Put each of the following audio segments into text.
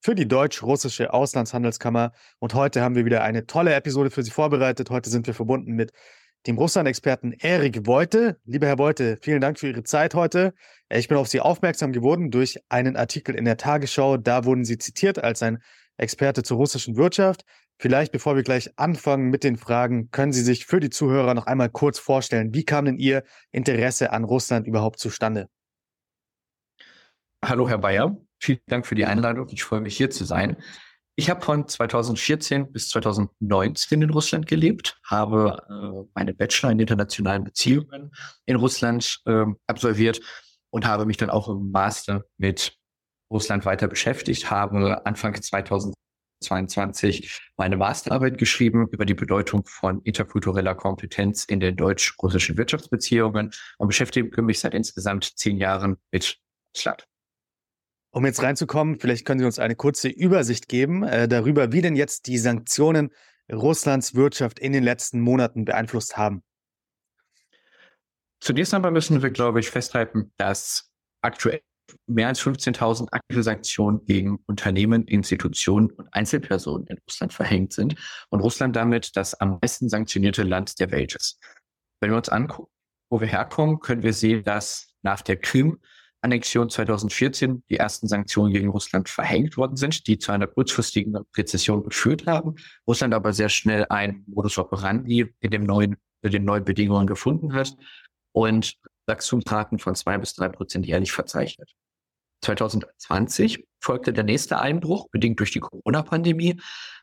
für die Deutsch-Russische Auslandshandelskammer und heute haben wir wieder eine tolle Episode für Sie vorbereitet. Heute sind wir verbunden mit dem Russland-Experten Erik Beute. Lieber Herr Beute, vielen Dank für Ihre Zeit heute. Ich bin auf Sie aufmerksam geworden durch einen Artikel in der Tagesschau. Da wurden Sie zitiert als ein Experte zur russischen Wirtschaft. Vielleicht, bevor wir gleich anfangen mit den Fragen, können Sie sich für die Zuhörer noch einmal kurz vorstellen, wie kam denn Ihr Interesse an Russland überhaupt zustande? Hallo, Herr Bayer. Vielen Dank für die Einladung. Ich freue mich, hier zu sein. Ich habe von 2014 bis 2019 in Russland gelebt, habe äh, meine Bachelor in internationalen Beziehungen in Russland äh, absolviert und habe mich dann auch im Master mit Russland weiter beschäftigt, habe Anfang 2000 22 meine Masterarbeit geschrieben über die Bedeutung von interkultureller Kompetenz in den deutsch-russischen Wirtschaftsbeziehungen und beschäftige mich seit insgesamt zehn Jahren mit Russland. Um jetzt reinzukommen, vielleicht können Sie uns eine kurze Übersicht geben äh, darüber, wie denn jetzt die Sanktionen Russlands Wirtschaft in den letzten Monaten beeinflusst haben. Zunächst einmal müssen wir, glaube ich, festhalten, dass aktuell mehr als 15.000 aktive Sanktionen gegen Unternehmen, Institutionen und Einzelpersonen in Russland verhängt sind und Russland damit das am meisten sanktionierte Land der Welt ist. Wenn wir uns angucken, wo wir herkommen, können wir sehen, dass nach der Krim-Annexion 2014 die ersten Sanktionen gegen Russland verhängt worden sind, die zu einer kurzfristigen Rezession geführt haben. Russland aber sehr schnell ein Modus operandi in dem neuen, in den neuen Bedingungen gefunden hat und Wachstumsraten von zwei bis drei Prozent jährlich verzeichnet. 2020 folgte der nächste Einbruch, bedingt durch die Corona-Pandemie,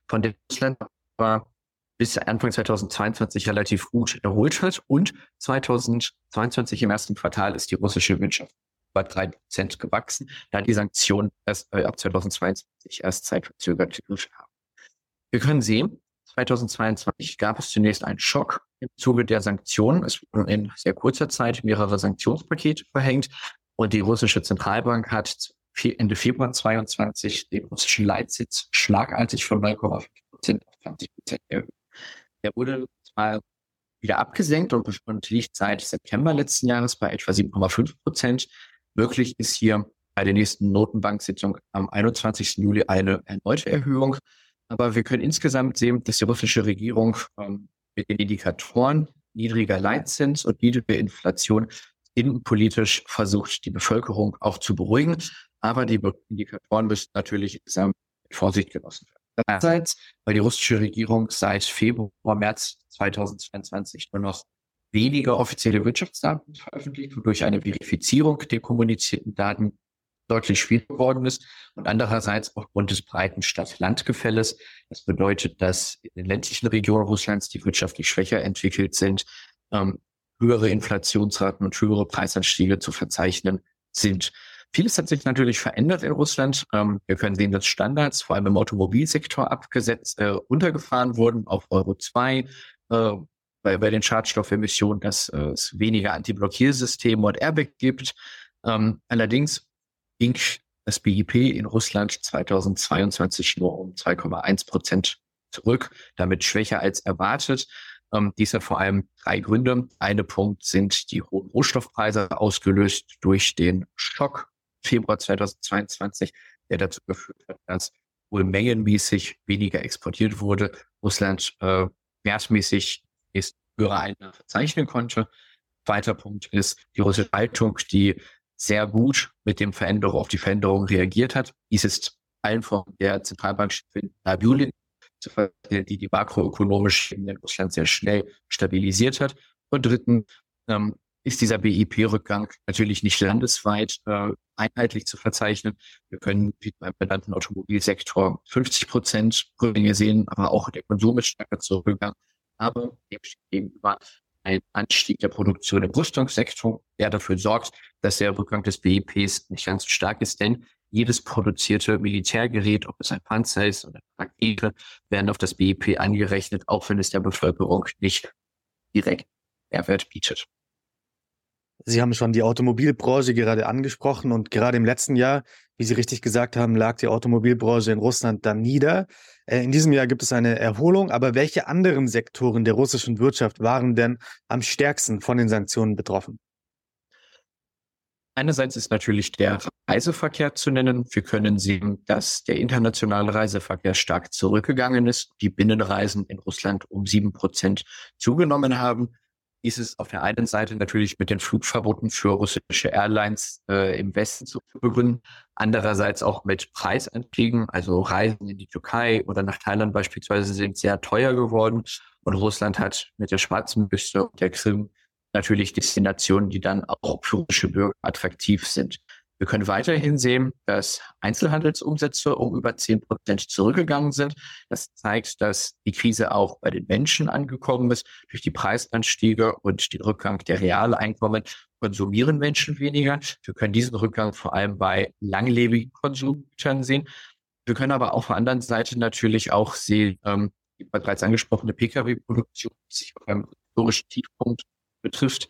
von dem Russland war bis Anfang 2022 relativ gut erholt hat. Und 2022 im ersten Quartal ist die russische Wirtschaft bei drei Prozent gewachsen, da die Sanktionen erst äh, ab 2022 erst zeitverzögert haben. Wir können sehen, 2022 gab es zunächst einen Schock im Zuge der Sanktionen. Es wurden in sehr kurzer Zeit mehrere Sanktionspakete verhängt und die russische Zentralbank hat Ende Februar 22 den russischen Leitsitz schlagartig von 9,5 Prozent auf 20 Prozent erhöht. Der wurde zwar wieder abgesenkt und, und liegt seit September letzten Jahres bei etwa 7,5 Prozent. Möglich ist hier bei der nächsten Notenbanksitzung am 21. Juli eine erneute Erhöhung. Aber wir können insgesamt sehen, dass die russische Regierung ähm, mit den Indikatoren niedriger Leitzins und niedriger Inflation innenpolitisch versucht, die Bevölkerung auch zu beruhigen. Aber die Indikatoren müssen natürlich mit Vorsicht genossen werden. Einerseits, weil die russische Regierung seit Februar, März 2022 nur noch weniger offizielle Wirtschaftsdaten veröffentlicht, wodurch eine Verifizierung der kommunizierten Daten deutlich schwieriger geworden ist und andererseits aufgrund des breiten Stadt-Land-Gefälles. Das bedeutet, dass in den ländlichen Regionen Russlands, die wirtschaftlich schwächer entwickelt sind, ähm, höhere Inflationsraten und höhere Preisanstiege zu verzeichnen sind. Vieles hat sich natürlich verändert in Russland. Ähm, wir können sehen, dass Standards vor allem im Automobilsektor abgesetzt, äh, runtergefahren wurden auf Euro 2. Äh, bei, bei den Schadstoffemissionen, dass äh, es weniger Anti-Blockiersysteme und Airbag gibt. Ähm, allerdings ging das BIP in Russland 2022 nur um 2,1 Prozent zurück, damit schwächer als erwartet. Ähm, dies hat vor allem drei Gründe. Eine Punkt sind die hohen Rohstoffpreise ausgelöst durch den Schock Februar 2022, der dazu geführt hat, dass wohl mengenmäßig weniger exportiert wurde. Russland äh, wertmäßig ist höhere Einnahmen verzeichnen konnte. Zweiter Punkt ist die russische Haltung, die sehr gut mit dem Veränderung auf die Veränderung reagiert hat. Dies ist allen von der Zentralbankchefin Nabulin die die makroökonomische in Russland sehr schnell stabilisiert hat. Und drittens ähm, ist dieser BIP-Rückgang natürlich nicht landesweit äh, einheitlich zu verzeichnen. Wir können beim benannten Automobilsektor 50 Prozent Rückgänge sehen, aber auch der Konsum ist stärker zurückgegangen. Aber dem steht gegenüber ein Anstieg der Produktion im Rüstungssektor, der dafür sorgt, dass der Rückgang des BIPs nicht ganz so stark ist. Denn jedes produzierte Militärgerät, ob es ein Panzer ist oder Rakete, werden auf das BIP angerechnet, auch wenn es der Bevölkerung nicht direkt Mehrwert bietet. Sie haben schon die Automobilbranche gerade angesprochen und gerade im letzten Jahr, wie Sie richtig gesagt haben, lag die Automobilbranche in Russland dann nieder. Äh, in diesem Jahr gibt es eine Erholung, aber welche anderen Sektoren der russischen Wirtschaft waren denn am stärksten von den Sanktionen betroffen? Einerseits ist natürlich der Reiseverkehr zu nennen. Wir können sehen, dass der internationale Reiseverkehr stark zurückgegangen ist, die Binnenreisen in Russland um sieben Prozent zugenommen haben. Dies ist auf der einen Seite natürlich mit den Flugverboten für russische Airlines äh, im Westen zu begründen, andererseits auch mit Preisanstiegen, also Reisen in die Türkei oder nach Thailand beispielsweise sind sehr teuer geworden und Russland hat mit der Schwarzen Küste und der Krim natürlich Destinationen, die dann auch für russische Bürger attraktiv sind. Wir können weiterhin sehen, dass Einzelhandelsumsätze um über 10 Prozent zurückgegangen sind. Das zeigt, dass die Krise auch bei den Menschen angekommen ist. Durch die Preisanstiege und den Rückgang der Realeinkommen konsumieren Menschen weniger. Wir können diesen Rückgang vor allem bei langlebigen Konsumgütern sehen. Wir können aber auf der anderen Seite natürlich auch sehen, ähm, bereits angesprochene Pkw-Produktion, die sich auf einem historischen Tiefpunkt betrifft.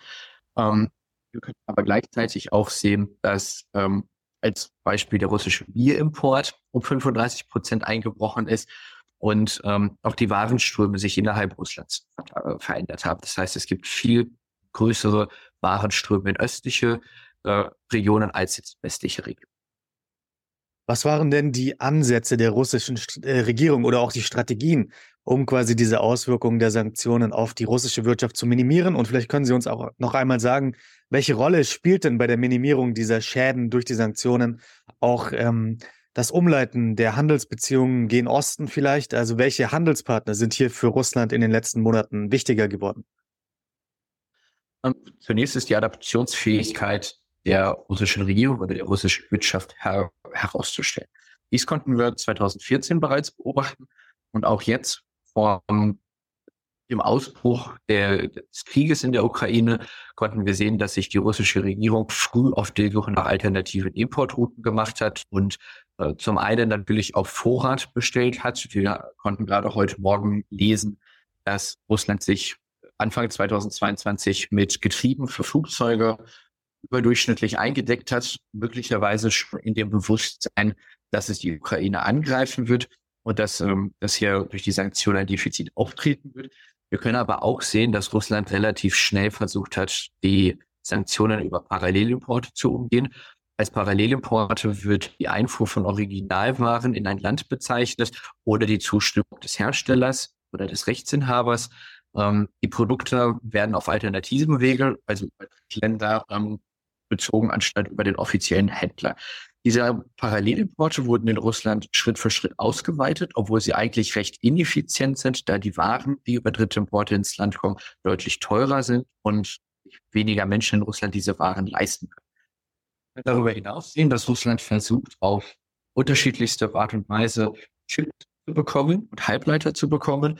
Ähm, wir können aber gleichzeitig auch sehen, dass ähm, als Beispiel der russische Bierimport um 35 Prozent eingebrochen ist und ähm, auch die Warenströme sich innerhalb Russlands äh, verändert haben. Das heißt, es gibt viel größere Warenströme in östliche äh, Regionen als jetzt westliche Regionen. Was waren denn die Ansätze der russischen äh, Regierung oder auch die Strategien, um quasi diese Auswirkungen der Sanktionen auf die russische Wirtschaft zu minimieren? Und vielleicht können Sie uns auch noch einmal sagen, welche Rolle spielt denn bei der Minimierung dieser Schäden durch die Sanktionen auch ähm, das Umleiten der Handelsbeziehungen gen Osten vielleicht? Also welche Handelspartner sind hier für Russland in den letzten Monaten wichtiger geworden? Ähm, zunächst ist die Adaptionsfähigkeit der russischen Regierung oder der russischen Wirtschaft her herauszustellen. Dies konnten wir 2014 bereits beobachten und auch jetzt vor dem Ausbruch der, des Krieges in der Ukraine konnten wir sehen, dass sich die russische Regierung früh auf die Suche nach alternativen Importrouten gemacht hat und äh, zum einen natürlich auf Vorrat bestellt hat. Wir konnten gerade heute Morgen lesen, dass Russland sich Anfang 2022 mit Getrieben für Flugzeuge überdurchschnittlich eingedeckt hat, möglicherweise in dem Bewusstsein, dass es die Ukraine angreifen wird und dass, ähm, dass hier durch die Sanktionen ein Defizit auftreten wird. Wir können aber auch sehen, dass Russland relativ schnell versucht hat, die Sanktionen über Parallelimporte zu umgehen. Als Parallelimporte wird die Einfuhr von Originalwaren in ein Land bezeichnet oder die Zustimmung des Herstellers oder des Rechtsinhabers. Ähm, die Produkte werden auf alternativen Wege, also Länder, ähm, bezogen, anstatt über den offiziellen Händler. Diese Parallelimporte wurden in Russland Schritt für Schritt ausgeweitet, obwohl sie eigentlich recht ineffizient sind, da die Waren, die über dritte Importe ins Land kommen, deutlich teurer sind und weniger Menschen in Russland diese Waren leisten können. Darüber hinaus sehen, dass Russland versucht, auf unterschiedlichste Art und Weise Chips zu bekommen und Halbleiter zu bekommen,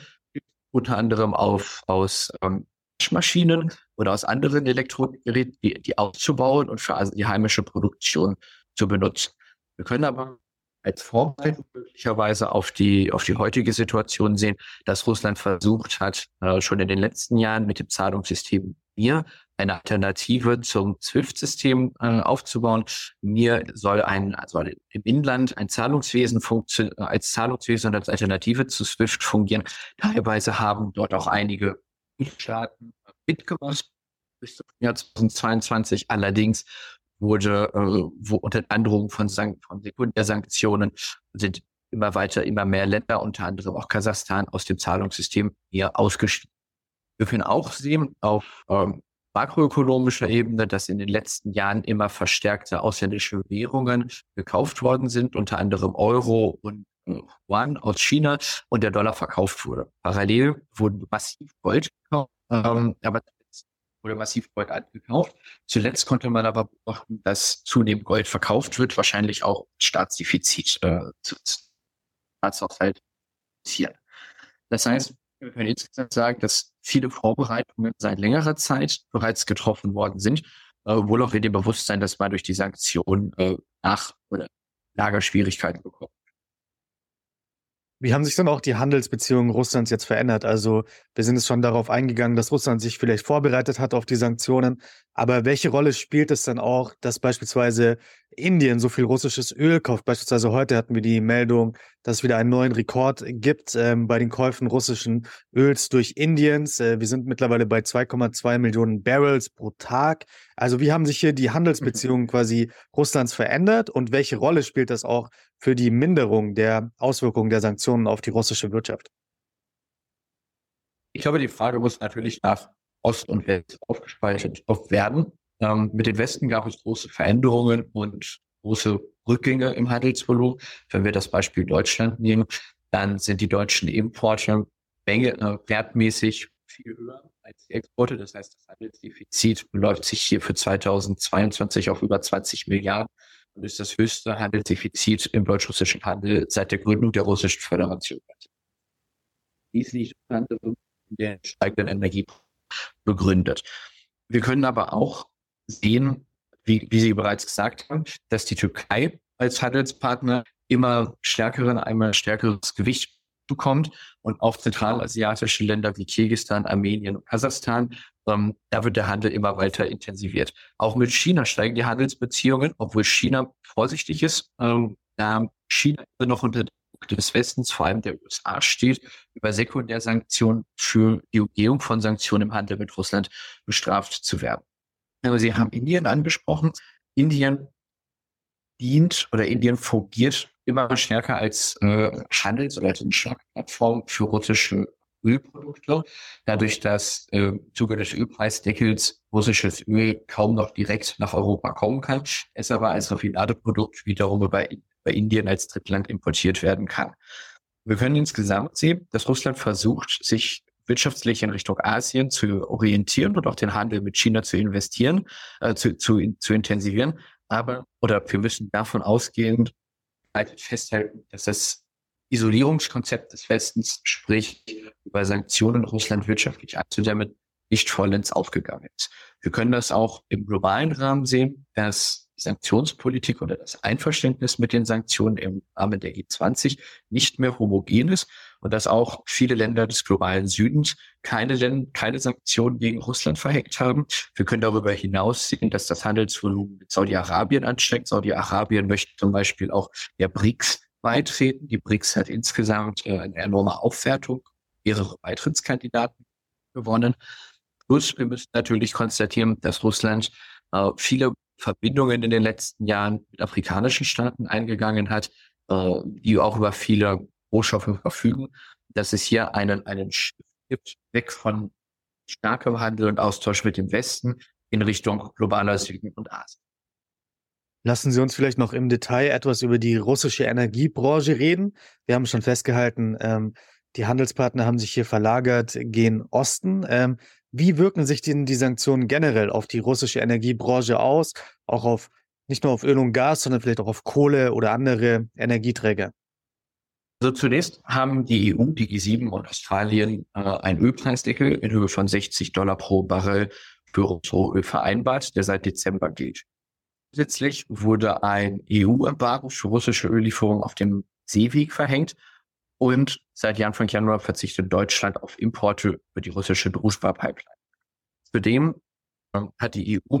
unter anderem auf, aus ähm, Waschmaschinen oder aus anderen Elektronikgeräten, die, die auszubauen und für also die heimische Produktion zu benutzen. Wir können aber als Vorbereitung möglicherweise auf die, auf die heutige Situation sehen, dass Russland versucht hat, äh, schon in den letzten Jahren mit dem Zahlungssystem MIR eine Alternative zum SWIFT-System äh, aufzubauen. MIR soll ein, also im Inland ein Zahlungswesen als Zahlungswesen und als Alternative zu SWIFT fungieren. Teilweise haben dort auch einige Staaten mitgemacht bis zum Jahr 2022. Allerdings wurde, äh, wo unter Androhung von, Sank von Sekundärsanktionen sind immer weiter, immer mehr Länder, unter anderem auch Kasachstan, aus dem Zahlungssystem hier ausgestiegen. Wir können auch sehen auf ähm, makroökonomischer Ebene, dass in den letzten Jahren immer verstärkte ausländische Währungen gekauft worden sind, unter anderem Euro und äh, Yuan aus China und der Dollar verkauft wurde. Parallel wurden massiv Gold gekauft, ähm, aber wurde massiv Gold angekauft. Zuletzt konnte man aber beobachten, dass zunehmend Gold verkauft wird, wahrscheinlich auch Staatsdefizit äh, zu Staatshaushalt. Das heißt, wir können insgesamt sagen, dass viele Vorbereitungen seit längerer Zeit bereits getroffen worden sind, äh, wohl auch in dem Bewusstsein, dass man durch die Sanktionen äh, nach oder Lagerschwierigkeiten bekommen. Wie haben sich dann auch die Handelsbeziehungen Russlands jetzt verändert? Also wir sind jetzt schon darauf eingegangen, dass Russland sich vielleicht vorbereitet hat auf die Sanktionen. Aber welche Rolle spielt es dann auch, dass beispielsweise Indien so viel russisches Öl kauft? Beispielsweise heute hatten wir die Meldung, dass es wieder einen neuen Rekord gibt ähm, bei den Käufen russischen Öls durch Indiens. Äh, wir sind mittlerweile bei 2,2 Millionen Barrels pro Tag. Also wie haben sich hier die Handelsbeziehungen mhm. quasi Russlands verändert und welche Rolle spielt das auch für die Minderung der Auswirkungen der Sanktionen auf die russische Wirtschaft? Ich glaube, die Frage muss natürlich nach Ost und West aufgespeichert werden. Ähm, mit den Westen gab es große Veränderungen und große Rückgänge im Handelsvolumen. Wenn wir das Beispiel Deutschland nehmen, dann sind die deutschen Importe Menge, äh, wertmäßig viel höher als die Exporte. Das heißt, das Handelsdefizit beläuft sich hier für 2022 auf über 20 Milliarden ist das höchste Handelsdefizit im deutsch-russischen Handel seit der Gründung der Russischen Föderation. Dies liegt unter in der steigenden Energie begründet. Wir können aber auch sehen, wie, wie Sie bereits gesagt haben, dass die Türkei als Handelspartner immer stärkeren, einmal stärkeres Gewicht bekommt und auch zentralasiatische Länder wie Kirgistan, Armenien und Kasachstan, ähm, da wird der Handel immer weiter intensiviert. Auch mit China steigen die Handelsbeziehungen, obwohl China vorsichtig ist, ähm, da China noch unter des Westens, vor allem der USA, steht, über Sekundärsanktionen für die Umgehung von Sanktionen im Handel mit Russland bestraft zu werden. Aber Sie haben Indien angesprochen. Indien dient oder Indien fungiert immer stärker als äh, Handels- oder als Schlagplattform für russische Ölprodukte. Dadurch, dass äh, Zuge des Ölpreisdeckels russisches Öl kaum noch direkt nach Europa kommen kann, es aber als Raffinadeprodukt wiederum über, über Indien als Drittland importiert werden kann. Wir können insgesamt sehen, dass Russland versucht, sich wirtschaftlich in Richtung Asien zu orientieren und auch den Handel mit China zu investieren, äh, zu, zu, zu intensivieren. Aber, oder wir müssen davon ausgehend halt festhalten, dass das Isolierungskonzept des Westens, sprich über Sanktionen Russland wirtschaftlich anzudämmen, nicht vollends aufgegangen ist. Wir können das auch im globalen Rahmen sehen, dass die Sanktionspolitik oder das Einverständnis mit den Sanktionen im Rahmen der G20 nicht mehr homogen ist und dass auch viele Länder des globalen Südens keine, keine Sanktionen gegen Russland verhängt haben. Wir können darüber hinaus sehen, dass das Handelsvolumen mit Saudi-Arabien ansteigt. Saudi-Arabien möchte zum Beispiel auch der BRICS beitreten. Die BRICS hat insgesamt äh, eine enorme Aufwertung, mehrere Beitrittskandidaten gewonnen. Plus, wir müssen natürlich konstatieren, dass Russland äh, viele Verbindungen in den letzten Jahren mit afrikanischen Staaten eingegangen hat, äh, die auch über viele Rohstoffe verfügen, dass es hier einen, einen Shift gibt, weg von starkem Handel und Austausch mit dem Westen in Richtung globaler Süden und Asien. Lassen Sie uns vielleicht noch im Detail etwas über die russische Energiebranche reden. Wir haben schon festgehalten, ähm, die Handelspartner haben sich hier verlagert gen Osten. Ähm, wie wirken sich denn die Sanktionen generell auf die russische Energiebranche aus? Auch auf nicht nur auf Öl und Gas, sondern vielleicht auch auf Kohle oder andere Energieträger? Also zunächst haben die EU, die G7 und Australien äh, einen Ölpreisdeckel in Höhe von 60 Dollar pro Barrel für Rohöl vereinbart, der seit Dezember gilt. Zusätzlich wurde ein EU-Embargo für russische Öllieferungen auf dem Seeweg verhängt und seit Anfang Januar verzichtet Deutschland auf Importe über die russische Druzhba-Pipeline. Zudem ähm, hat die EU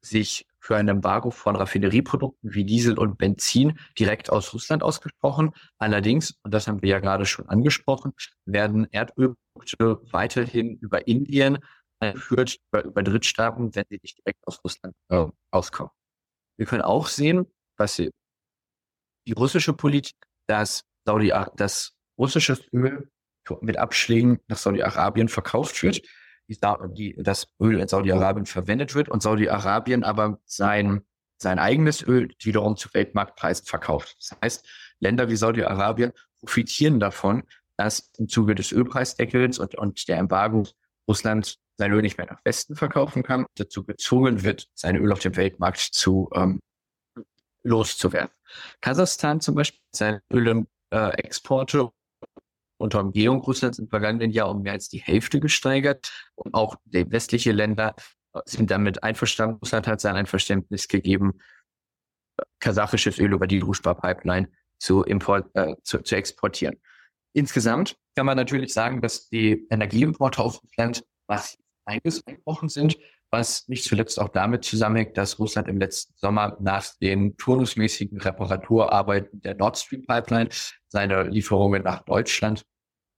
sich für ein Embargo von Raffinerieprodukten wie Diesel und Benzin direkt aus Russland ausgesprochen. Allerdings, und das haben wir ja gerade schon angesprochen, werden Erdölprodukte weiterhin über Indien eingeführt, über, über Drittstaaten, wenn sie nicht direkt aus Russland äh, auskommen. Wir können auch sehen, dass die russische Politik, dass Saudi, dass russisches Öl mit Abschlägen nach Saudi-Arabien verkauft wird, die, das Öl in Saudi-Arabien verwendet wird und Saudi-Arabien aber sein, sein eigenes Öl wiederum zu Weltmarktpreisen verkauft. Das heißt, Länder wie Saudi-Arabien profitieren davon, dass im Zuge des Ölpreisdeckels und, und der Embargo Russland sein Öl nicht mehr nach Westen verkaufen kann, dazu gezwungen wird, sein Öl auf dem Weltmarkt zu ähm, loszuwerden. Kasachstan zum Beispiel seine Ölexporte äh, unter Umgehung Russlands im vergangenen Jahr um mehr als die Hälfte gesteigert. Und auch westliche Länder sind damit einverstanden. Russland hat sein Einverständnis gegeben, kasachisches Öl über die Druschba-Pipeline zu, äh, zu, zu exportieren. Insgesamt kann man natürlich sagen, dass die Energieimporte auf Russland massiv eingebrochen sind, was nicht zuletzt auch damit zusammenhängt, dass Russland im letzten Sommer nach den turnusmäßigen Reparaturarbeiten der Nord Stream Pipeline seine Lieferungen nach Deutschland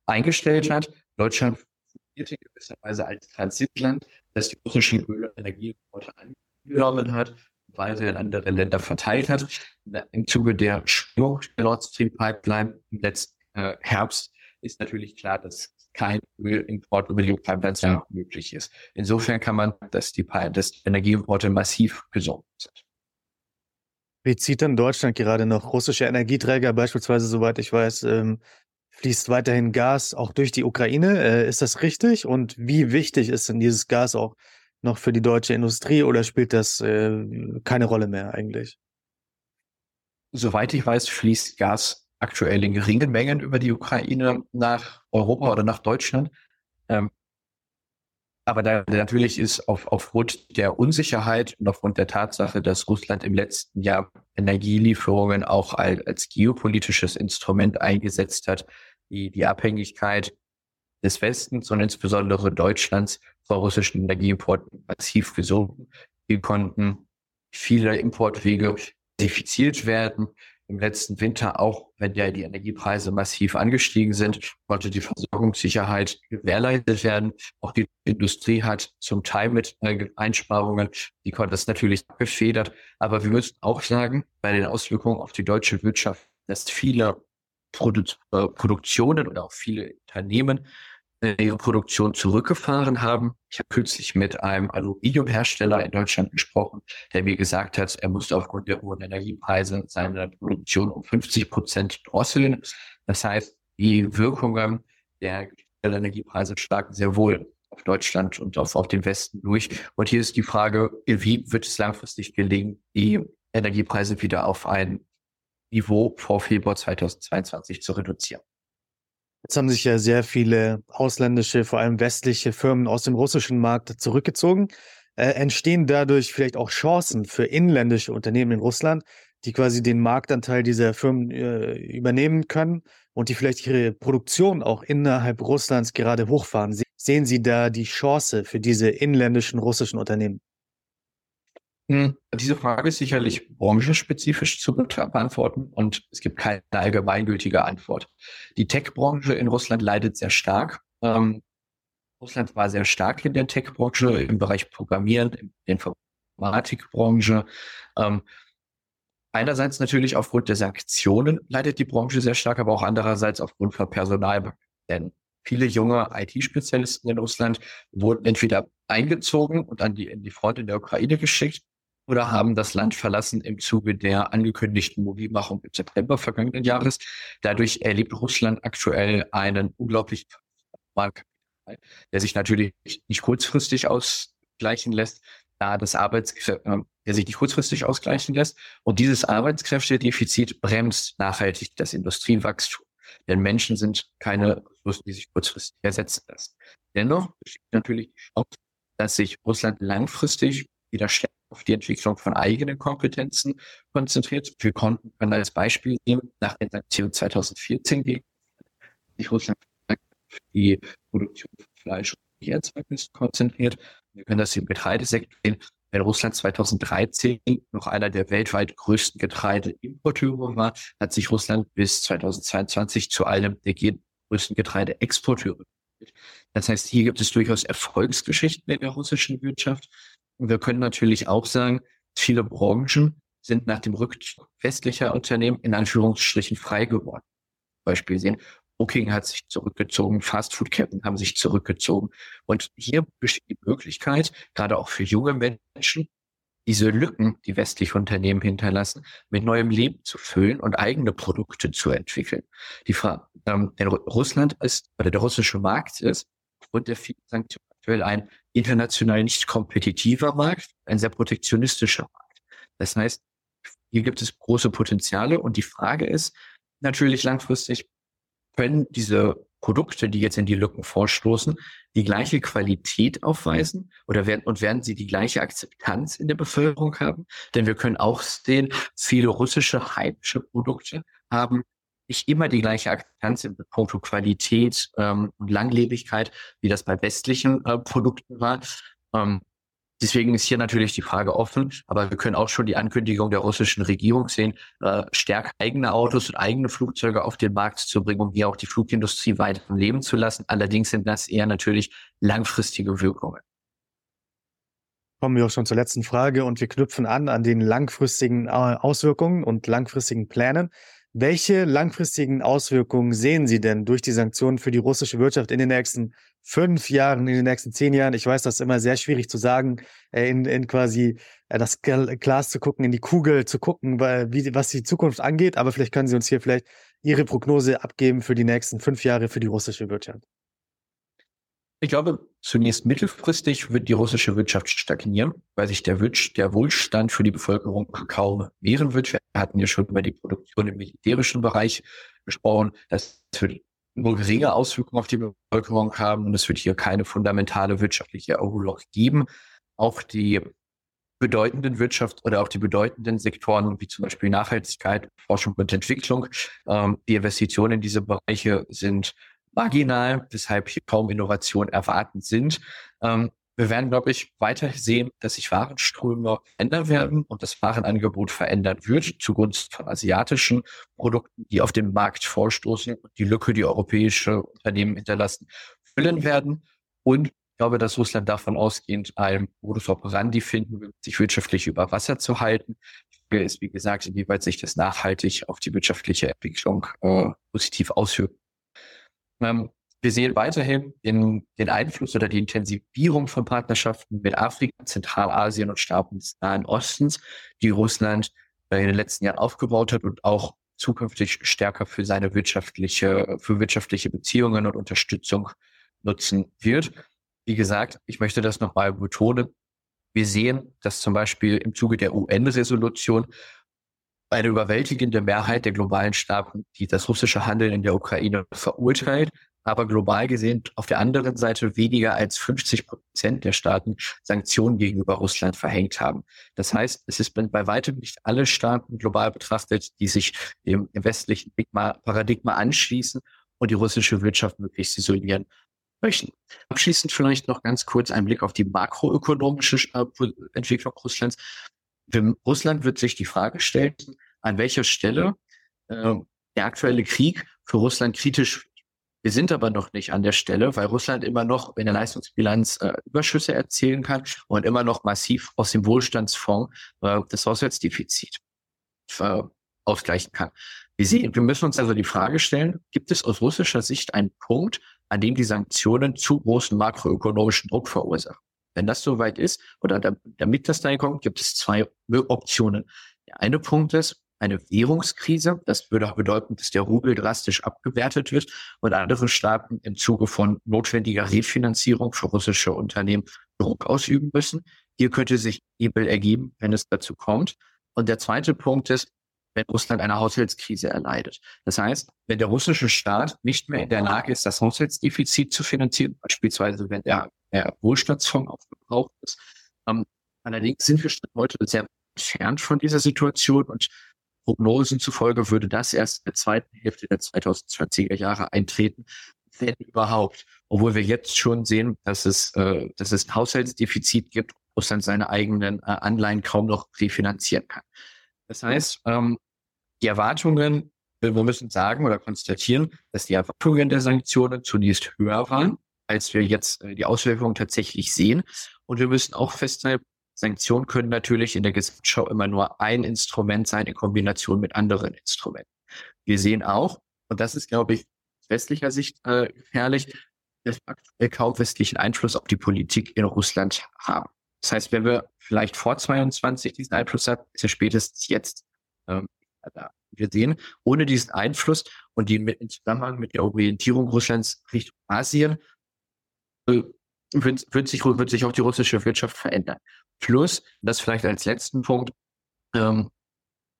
eingestellt hat. Deutschland fungierte in gewisser Weise als Transitland, das die russischen Öl- und Energieimporte angenommen hat weiter in andere Länder verteilt hat. Im Zuge der Spürung der Nord Stream Pipeline im letzten äh, Herbst ist natürlich klar, dass kein Ölimport über die Pipelines ja. möglich ist. Insofern kann man, dass die dass Energieimporte massiv gesunken sind. Bezieht dann Deutschland gerade noch russische Energieträger, beispielsweise, soweit ich weiß, ähm, fließt weiterhin Gas auch durch die Ukraine. Äh, ist das richtig? Und wie wichtig ist denn dieses Gas auch noch für die deutsche Industrie oder spielt das äh, keine Rolle mehr eigentlich? Soweit ich weiß, fließt Gas aktuell in geringen Mengen über die Ukraine nach Europa oder nach Deutschland. Ähm, aber da natürlich ist auf, aufgrund der Unsicherheit und aufgrund der Tatsache, dass Russland im letzten Jahr Energielieferungen auch als, als geopolitisches Instrument eingesetzt hat, die, die Abhängigkeit des Westens und insbesondere Deutschlands vor russischen Energieimporten massiv gesunken. Wir konnten viele Importwege diversifiziert werden im letzten Winter, auch wenn ja die Energiepreise massiv angestiegen sind, konnte die Versorgungssicherheit gewährleistet werden. Auch die Industrie hat zum Teil mit äh, Einsparungen, die konnte das natürlich gefedert. Aber wir müssen auch sagen, bei den Auswirkungen auf die deutsche Wirtschaft, dass viele Produ äh, Produktionen oder auch viele Unternehmen ihre Produktion zurückgefahren haben. Ich habe kürzlich mit einem Aluminiumhersteller in Deutschland gesprochen, der mir gesagt hat, er musste aufgrund der hohen Energiepreise seine Produktion um 50 Prozent drosseln. Das heißt, die Wirkungen der Energiepreise schlagen sehr wohl auf Deutschland und auf, auf den Westen durch. Und hier ist die Frage, wie wird es langfristig gelingen, die Energiepreise wieder auf ein Niveau vor Februar 2022 zu reduzieren? Jetzt haben sich ja sehr viele ausländische, vor allem westliche Firmen aus dem russischen Markt zurückgezogen. Äh, entstehen dadurch vielleicht auch Chancen für inländische Unternehmen in Russland, die quasi den Marktanteil dieser Firmen äh, übernehmen können und die vielleicht ihre Produktion auch innerhalb Russlands gerade hochfahren. Sehen Sie da die Chance für diese inländischen russischen Unternehmen? Hm, diese Frage ist sicherlich branchenspezifisch zu beantworten und es gibt keine allgemeingültige Antwort. Die Tech-Branche in Russland leidet sehr stark. Ähm, Russland war sehr stark in der Tech-Branche, im Bereich Programmieren, in der Informatikbranche. Ähm, einerseits natürlich aufgrund der Sanktionen leidet die Branche sehr stark, aber auch andererseits aufgrund von Personal. Denn viele junge IT-Spezialisten in Russland wurden entweder eingezogen und an die, in die Front in der Ukraine geschickt oder haben das Land verlassen im Zuge der angekündigten Mobilmachung im September vergangenen Jahres. Dadurch erlebt Russland aktuell einen unglaublichen Markt, der sich natürlich nicht kurzfristig ausgleichen lässt, da das Arbeitskräfte, äh, der sich nicht kurzfristig ausgleichen lässt. Und dieses Arbeitskräftedefizit bremst nachhaltig das Industriewachstum. Denn Menschen sind keine Ressourcen, die sich kurzfristig ersetzen lassen. Dennoch besteht natürlich die Chance, dass sich Russland langfristig wieder stärker auf die Entwicklung von eigenen Kompetenzen konzentriert. Wir konnten können als Beispiel nehmen, nach den Sanktionen 2014 gegen sich Russland die Produktion von Fleisch und Erzeugnissen konzentriert. Wir können das im Getreidesektor sehen. Wenn Russland 2013 noch einer der weltweit größten Getreideimporteure war, hat sich Russland bis 2022 zu einem der größten Getreideexporteure. Das heißt, hier gibt es durchaus Erfolgsgeschichten in der russischen Wirtschaft. Wir können natürlich auch sagen, viele Branchen sind nach dem Rückzug westlicher Unternehmen in Anführungsstrichen frei geworden. Beispiel sehen, Booking hat sich zurückgezogen, Fastfood-Ketten haben sich zurückgezogen. Und hier besteht die Möglichkeit, gerade auch für junge Menschen, diese Lücken, die westliche Unternehmen hinterlassen, mit neuem Leben zu füllen und eigene Produkte zu entwickeln. Die Frage, ähm, denn Russland ist, oder der russische Markt ist, aufgrund der vielen Sanktionen aktuell ein international nicht kompetitiver Markt, ein sehr protektionistischer Markt. Das heißt, hier gibt es große Potenziale und die Frage ist natürlich langfristig, können diese Produkte, die jetzt in die Lücken vorstoßen, die gleiche Qualität aufweisen oder werden und werden sie die gleiche Akzeptanz in der Bevölkerung haben? Denn wir können auch sehen, viele russische heimische Produkte haben nicht immer die gleiche Akzeptanz in puncto Qualität ähm, und Langlebigkeit, wie das bei westlichen äh, Produkten war. Ähm, Deswegen ist hier natürlich die Frage offen, aber wir können auch schon die Ankündigung der russischen Regierung sehen, äh, stärker eigene Autos und eigene Flugzeuge auf den Markt zu bringen, um hier auch die Flugindustrie weiter am Leben zu lassen. Allerdings sind das eher natürlich langfristige Wirkungen. Kommen wir auch schon zur letzten Frage und wir knüpfen an an den langfristigen äh, Auswirkungen und langfristigen Plänen. Welche langfristigen Auswirkungen sehen Sie denn durch die Sanktionen für die russische Wirtschaft in den nächsten fünf Jahren, in den nächsten zehn Jahren? Ich weiß, das ist immer sehr schwierig zu sagen, äh, in, in quasi äh, das Glas zu gucken, in die Kugel zu gucken, weil, wie, was die Zukunft angeht. Aber vielleicht können Sie uns hier vielleicht Ihre Prognose abgeben für die nächsten fünf Jahre für die russische Wirtschaft. Ich glaube, zunächst mittelfristig wird die russische Wirtschaft stagnieren, weil sich der, der Wohlstand für die Bevölkerung kaum mehren wird. Wir hatten ja schon über die Produktion im militärischen Bereich gesprochen. Das wird nur geringe Auswirkungen auf die Bevölkerung haben und es wird hier keine fundamentale wirtschaftliche Erholung geben. Auch die bedeutenden Wirtschaft oder auch die bedeutenden Sektoren wie zum Beispiel Nachhaltigkeit, Forschung und Entwicklung, ähm, die Investitionen in diese Bereiche sind marginal, weshalb hier kaum Innovation erwartend sind. Ähm, wir werden, glaube ich, weiter sehen, dass sich Warenströme ändern werden und das Warenangebot verändern wird zugunsten von asiatischen Produkten, die auf dem Markt vorstoßen und die Lücke, die europäische Unternehmen hinterlassen, füllen werden. Und ich glaube, dass Russland davon ausgehend einen Modus operandi finden wird, sich wirtschaftlich über Wasser zu halten. Die Frage ist, wie gesagt, inwieweit sich das nachhaltig auf die wirtschaftliche Entwicklung äh, positiv auswirkt. Ähm, wir sehen weiterhin den, den Einfluss oder die Intensivierung von Partnerschaften mit Afrika, Zentralasien und Staaten des Nahen Ostens, die Russland in den letzten Jahren aufgebaut hat und auch zukünftig stärker für seine wirtschaftliche, für wirtschaftliche Beziehungen und Unterstützung nutzen wird. Wie gesagt, ich möchte das nochmal betonen. Wir sehen, dass zum Beispiel im Zuge der UN-Resolution eine überwältigende Mehrheit der globalen Staaten, die das russische Handeln in der Ukraine verurteilt, aber global gesehen auf der anderen Seite weniger als 50 Prozent der Staaten Sanktionen gegenüber Russland verhängt haben. Das heißt, es ist bei weitem nicht alle Staaten global betrachtet, die sich dem westlichen Paradigma anschließen und die russische Wirtschaft möglichst isolieren möchten. Abschließend vielleicht noch ganz kurz ein Blick auf die makroökonomische äh, Entwicklung Russlands. Russland wird sich die Frage stellen, an welcher Stelle äh, der aktuelle Krieg für Russland kritisch wird. Wir sind aber noch nicht an der Stelle, weil Russland immer noch in der Leistungsbilanz äh, Überschüsse erzielen kann und immer noch massiv aus dem Wohlstandsfonds äh, das Haushaltsdefizit äh, ausgleichen kann. Wir, sehen, wir müssen uns also die Frage stellen, gibt es aus russischer Sicht einen Punkt, an dem die Sanktionen zu großen makroökonomischen Druck verursachen? Wenn das soweit ist oder damit das dahin kommt, gibt es zwei Optionen. Der eine Punkt ist eine Währungskrise. Das würde auch bedeuten, dass der Rubel drastisch abgewertet wird und andere Staaten im Zuge von notwendiger Refinanzierung für russische Unternehmen Druck ausüben müssen. Hier könnte sich Ebel ergeben, wenn es dazu kommt. Und der zweite Punkt ist, wenn Russland eine Haushaltskrise erleidet. Das heißt, wenn der russische Staat nicht mehr in der Lage ist, das Haushaltsdefizit zu finanzieren, beispielsweise wenn der, der Wohlstandsfonds aufgebraucht ist. Ähm, allerdings sind wir heute sehr entfernt von dieser Situation und Prognosen zufolge würde das erst in der zweiten Hälfte der 2020er Jahre eintreten, wenn überhaupt. Obwohl wir jetzt schon sehen, dass es, äh, dass es ein Haushaltsdefizit gibt, Russland seine eigenen äh, Anleihen kaum noch refinanzieren kann. Das heißt, ähm, die Erwartungen, wir müssen sagen oder konstatieren, dass die Erwartungen der Sanktionen zunächst höher waren, als wir jetzt äh, die Auswirkungen tatsächlich sehen. Und wir müssen auch festhalten, Sanktionen können natürlich in der Gesamtschau immer nur ein Instrument sein in Kombination mit anderen Instrumenten. Wir sehen auch, und das ist, glaube ich, aus westlicher Sicht äh, gefährlich, dass wir aktuell kaum westlichen Einfluss auf die Politik in Russland haben. Das heißt, wenn wir vielleicht vor 22 diesen Einfluss hatten, ist er spätestens jetzt ähm, da. Wir sehen, ohne diesen Einfluss und die mit, im Zusammenhang mit der Orientierung Russlands Richtung Asien äh, wird, wird, sich, wird sich auch die russische Wirtschaft verändern. Plus, das vielleicht als letzten Punkt, ähm,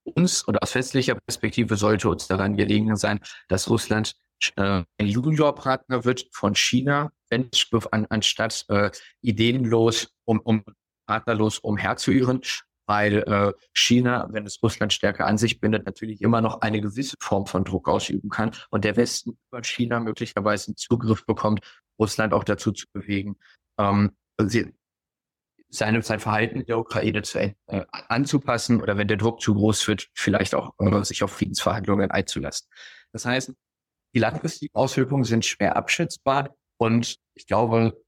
uns oder aus westlicher Perspektive sollte uns daran gelegen sein, dass Russland äh, ein Juniorpartner wird von China, wenn an, anstatt äh, ideenlos, um, um partnerlos umherzuirren, weil äh, China, wenn es Russland stärker an sich bindet, natürlich immer noch eine gewisse Form von Druck ausüben kann und der Westen über China möglicherweise einen Zugriff bekommt, Russland auch dazu zu bewegen, ähm, sie, seine, sein Verhalten in der Ukraine zu, äh, anzupassen oder wenn der Druck zu groß wird, vielleicht auch äh, sich auf Friedensverhandlungen einzulassen. Das heißt, die langfristigen Auswirkungen sind schwer abschätzbar und ich glaube,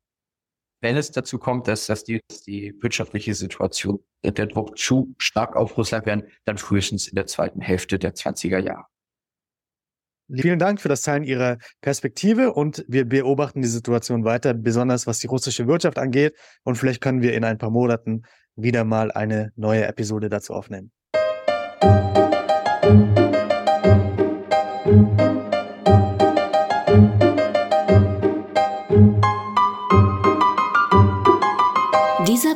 wenn es dazu kommt, dass, dass, die, dass die wirtschaftliche Situation, der Druck zu stark auf Russland werden, dann frühestens in der zweiten Hälfte der 20er Jahre. Vielen Dank für das Teilen Ihrer Perspektive und wir beobachten die Situation weiter, besonders was die russische Wirtschaft angeht. Und vielleicht können wir in ein paar Monaten wieder mal eine neue Episode dazu aufnehmen.